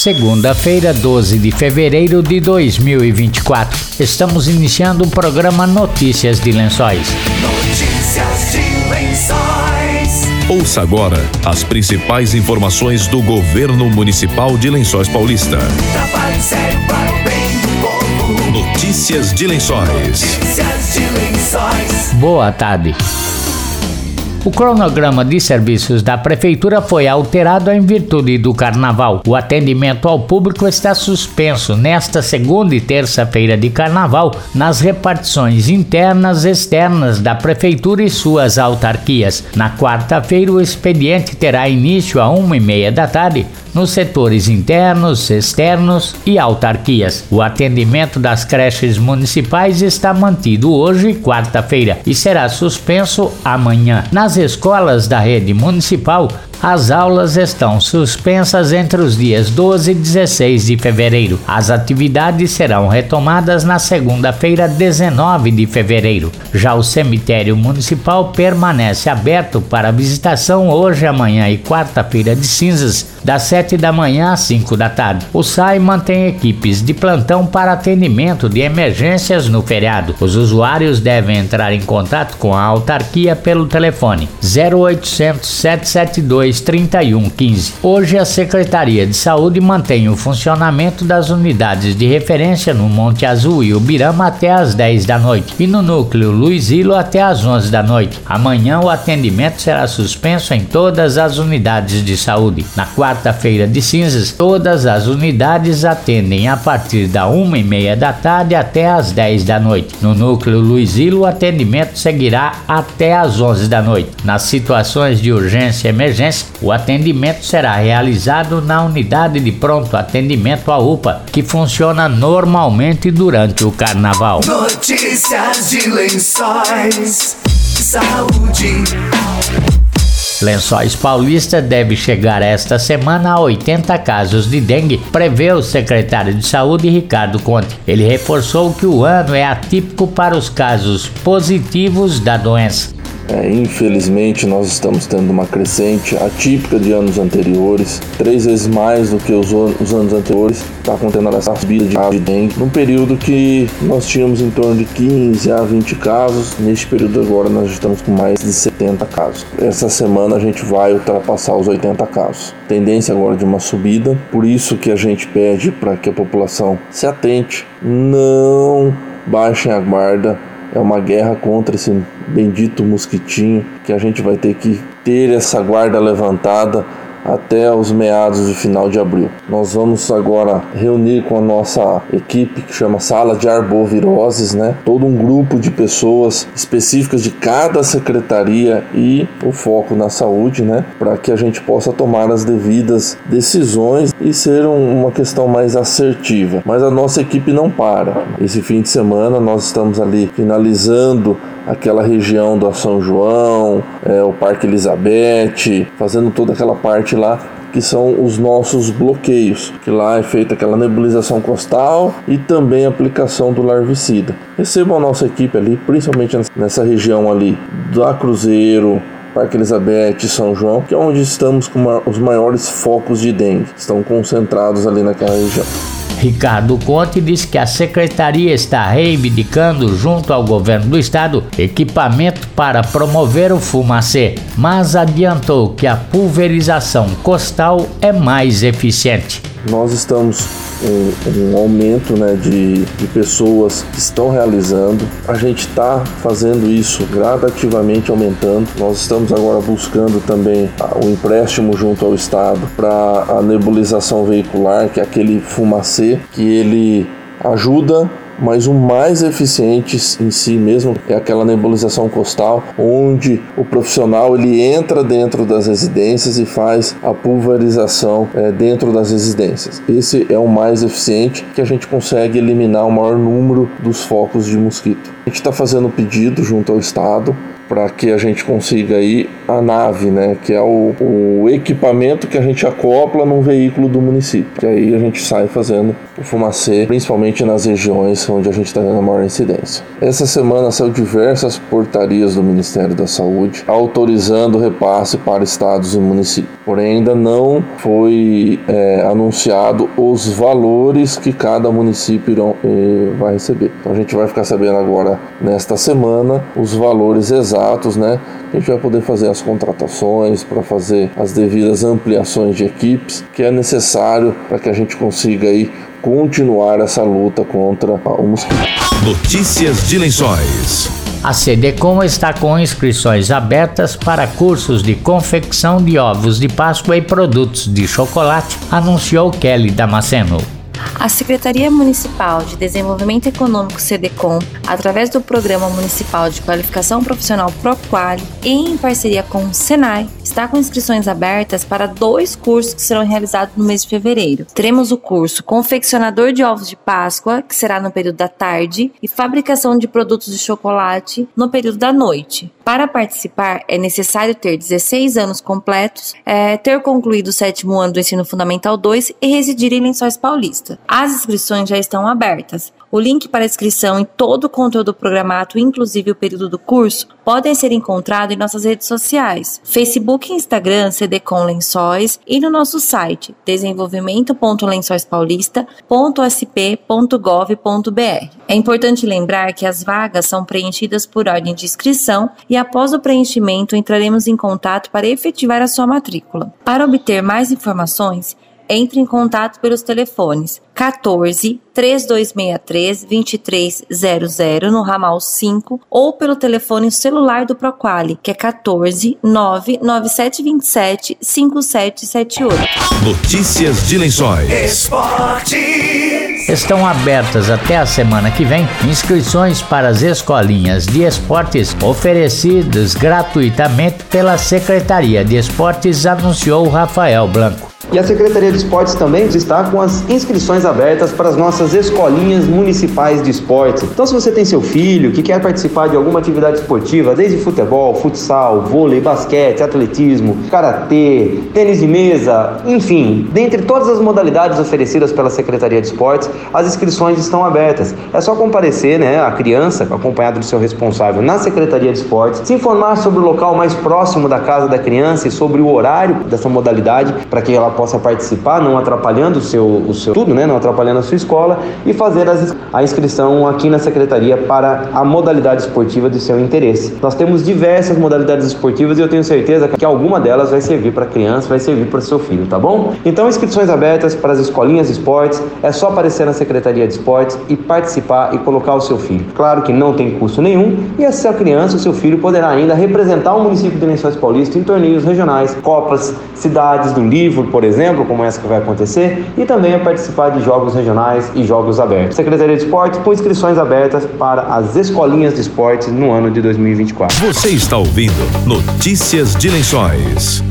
Segunda-feira, 12 de fevereiro de 2024. Estamos iniciando o programa Notícias de Lençóis. Notícias de Lençóis. Ouça agora as principais informações do governo municipal de Lençóis Paulista. Notícias de Lençóis. Notícias de Lençóis. Boa tarde. O cronograma de serviços da Prefeitura foi alterado em virtude do Carnaval. O atendimento ao público está suspenso nesta segunda e terça-feira de Carnaval nas repartições internas e externas da Prefeitura e suas autarquias. Na quarta-feira, o expediente terá início a uma e meia da tarde nos setores internos, externos e autarquias. O atendimento das creches municipais está mantido hoje, quarta-feira, e será suspenso amanhã. Nas escolas da rede municipal, as aulas estão suspensas entre os dias 12 e 16 de fevereiro. As atividades serão retomadas na segunda-feira, 19 de fevereiro. Já o cemitério municipal permanece aberto para visitação hoje, amanhã e quarta-feira de cinzas, das 7 da manhã às 5 da tarde. O SAI mantém equipes de plantão para atendimento de emergências no feriado. Os usuários devem entrar em contato com a autarquia pelo telefone 0800 772 3115. Hoje a Secretaria de Saúde mantém o funcionamento das unidades de referência no Monte Azul e Ubirama até às 10 da noite e no núcleo Luizilo até às 11 da noite. Amanhã o atendimento será suspenso em todas as unidades de saúde. Na quarta-feira de cinzas, todas as unidades atendem a partir da uma e meia da tarde até às 10 da noite. No núcleo Luizilo, o atendimento seguirá até às 11 da noite. Nas situações de urgência e emergência, o atendimento será realizado na unidade de pronto atendimento à UPA, que funciona normalmente durante o carnaval. Notícias de Lençóis. Saúde. Lençóis Paulista deve chegar esta semana a 80 casos de dengue, prevê o secretário de Saúde Ricardo Conte. Ele reforçou que o ano é atípico para os casos positivos da doença. É, infelizmente, nós estamos tendo uma crescente atípica de anos anteriores, três vezes mais do que os, os anos anteriores, está acontecendo essa subida de, de dengue, num período que nós tínhamos em torno de 15 a 20 casos, neste período agora nós estamos com mais de 70 casos. Essa semana a gente vai ultrapassar os 80 casos. Tendência agora de uma subida, por isso que a gente pede para que a população se atente, não baixem a guarda, é uma guerra contra esse bendito mosquitinho que a gente vai ter que ter essa guarda levantada até os meados do final de abril. Nós vamos agora reunir com a nossa equipe que chama Sala de Arboviroses, né? Todo um grupo de pessoas específicas de cada secretaria e o foco na saúde, né? Para que a gente possa tomar as devidas decisões e ser um, uma questão mais assertiva. Mas a nossa equipe não para. Esse fim de semana nós estamos ali finalizando aquela região do São João, é, o Parque Elizabeth, fazendo toda aquela parte lá que são os nossos bloqueios, que lá é feita aquela nebulização costal e também aplicação do larvicida. Recebam a nossa equipe ali, principalmente nessa região ali da Cruzeiro, Parque Elizabeth e São João, que é onde estamos com os maiores focos de dengue, estão concentrados ali naquela região. Ricardo Conte disse que a secretaria está reivindicando, junto ao governo do estado, equipamento para promover o fumacê, mas adiantou que a pulverização costal é mais eficiente. Nós estamos um, um aumento né, de, de pessoas que estão realizando. A gente está fazendo isso gradativamente aumentando. Nós estamos agora buscando também o empréstimo junto ao Estado para a nebulização veicular, que é aquele fumacê que ele ajuda mas o mais eficiente em si mesmo é aquela nebulização costal, onde o profissional ele entra dentro das residências e faz a pulverização é, dentro das residências. Esse é o mais eficiente que a gente consegue eliminar o maior número dos focos de mosquito. A gente está fazendo pedido junto ao Estado para que a gente consiga aí a nave, né, que é o, o, equipamento que a gente acopla num veículo do município. Que aí a gente sai fazendo o fumacê, principalmente nas regiões onde a gente está tendo a maior incidência. Essa semana saiu diversas portarias do Ministério da Saúde autorizando o repasse para estados e municípios. Porém, ainda não foi é, anunciado os valores que cada município irão, eh, vai receber. Então a gente vai ficar sabendo agora nesta semana os valores exatos, né? A gente vai poder fazer as contratações para fazer as devidas ampliações de equipes que é necessário para que a gente consiga aí continuar essa luta contra o mosquito. Notícias de Lençóis. A CDCom está com inscrições abertas para cursos de confecção de ovos de Páscoa e produtos de chocolate, anunciou Kelly Damasceno. A Secretaria Municipal de Desenvolvimento Econômico SEDECOM, através do Programa Municipal de Qualificação Profissional ProQuali e em parceria com o Senai, está com inscrições abertas para dois cursos que serão realizados no mês de fevereiro. Teremos o curso Confeccionador de Ovos de Páscoa, que será no período da tarde, e Fabricação de Produtos de Chocolate no período da noite. Para participar, é necessário ter 16 anos completos, é, ter concluído o sétimo ano do ensino fundamental 2 e residir em Lençóis As inscrições já estão abertas. O link para inscrição e todo o conteúdo programato, inclusive o período do curso, podem ser encontrados em nossas redes sociais, Facebook e Instagram CDCom Lençóis e no nosso site desenvolvimento.lençoispaulista.sp.gov.br. É importante lembrar que as vagas são preenchidas por ordem de inscrição e após o preenchimento entraremos em contato para efetivar a sua matrícula. Para obter mais informações, entre em contato pelos telefones 14 3263 2300 no ramal 5 ou pelo telefone celular do Proquali, que é 14 99727 5778. Notícias de Lençóis. Esportes. Estão abertas até a semana que vem inscrições para as escolinhas de esportes oferecidas gratuitamente pela Secretaria de Esportes, anunciou Rafael Blanco. E a Secretaria de Esportes também está com as inscrições abertas para as nossas escolinhas municipais de esportes. Então, se você tem seu filho que quer participar de alguma atividade esportiva, desde futebol, futsal, vôlei, basquete, atletismo, karatê, tênis de mesa, enfim, dentre todas as modalidades oferecidas pela Secretaria de Esportes, as inscrições estão abertas. É só comparecer, né, a criança, acompanhado do seu responsável na Secretaria de Esportes, se informar sobre o local mais próximo da casa da criança e sobre o horário dessa modalidade para que ela possa participar, não atrapalhando o seu, o seu tudo, né? não atrapalhando a sua escola, e fazer as, a inscrição aqui na secretaria para a modalidade esportiva de seu interesse. Nós temos diversas modalidades esportivas e eu tenho certeza que alguma delas vai servir para a criança, vai servir para o seu filho, tá bom? Então, inscrições abertas para as escolinhas de esportes, é só aparecer na Secretaria de Esportes e participar e colocar o seu filho. Claro que não tem custo nenhum e a sua criança, o seu filho, poderá ainda representar o município de Lençóis Paulista em torneios regionais, copas, cidades do livro, por exemplo, como essa que vai acontecer, e também a participar de jogos regionais e jogos abertos. Secretaria de Esportes com inscrições abertas para as escolinhas de esportes no ano de 2024. Você está ouvindo Notícias de Lençóis.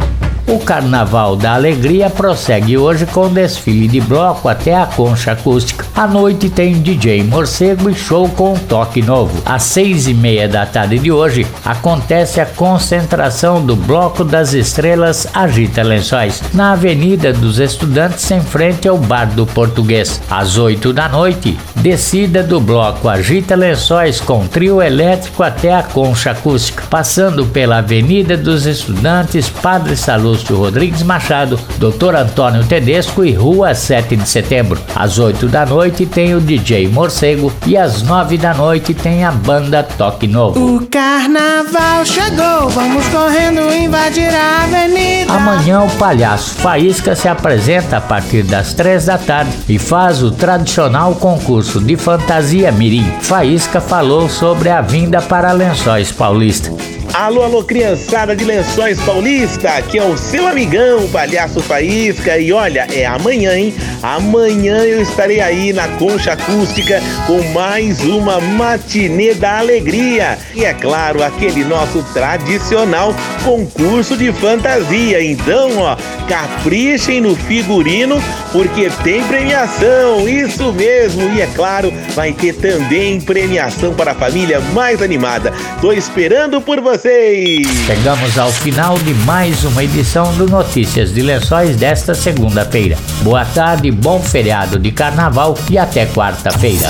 O Carnaval da Alegria prossegue hoje com desfile de bloco até a concha acústica. À noite tem DJ Morcego e show com toque novo. Às seis e meia da tarde de hoje acontece a concentração do Bloco das Estrelas Agita Lençóis na Avenida dos Estudantes em frente ao Bar do Português. Às oito da noite, descida do Bloco Agita Lençóis com trio elétrico até a concha acústica, passando pela Avenida dos Estudantes Padre Salus Lúcio Rodrigues Machado, Dr. Antônio Tedesco e Rua 7 de Setembro. Às 8 da noite tem o DJ Morcego e às 9 da noite tem a banda Toque Novo. O carnaval chegou, vamos correndo invadir a avenida. Amanhã o palhaço Faísca se apresenta a partir das 3 da tarde e faz o tradicional concurso de fantasia mirim. Faísca falou sobre a vinda para Lençóis Paulista. Alô, alô, criançada de Lençóis Paulista, aqui é o seu amigão, Palhaço Faísca, e olha, é amanhã, hein? Amanhã eu estarei aí na Concha Acústica com mais uma matinê da alegria. E é claro, aquele nosso tradicional concurso de fantasia. Então, ó, caprichem no figurino, porque tem premiação, isso mesmo. E é claro, vai ter também premiação para a família mais animada. Tô esperando por você vocês! Chegamos ao final de mais uma edição do Notícias de Lençóis desta segunda-feira. Boa tarde, bom feriado de carnaval e até quarta-feira.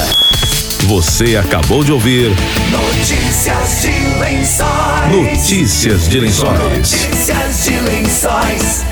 Você acabou de ouvir Notícias de lençóis. Notícias de Lençóis. Notícias de lençóis.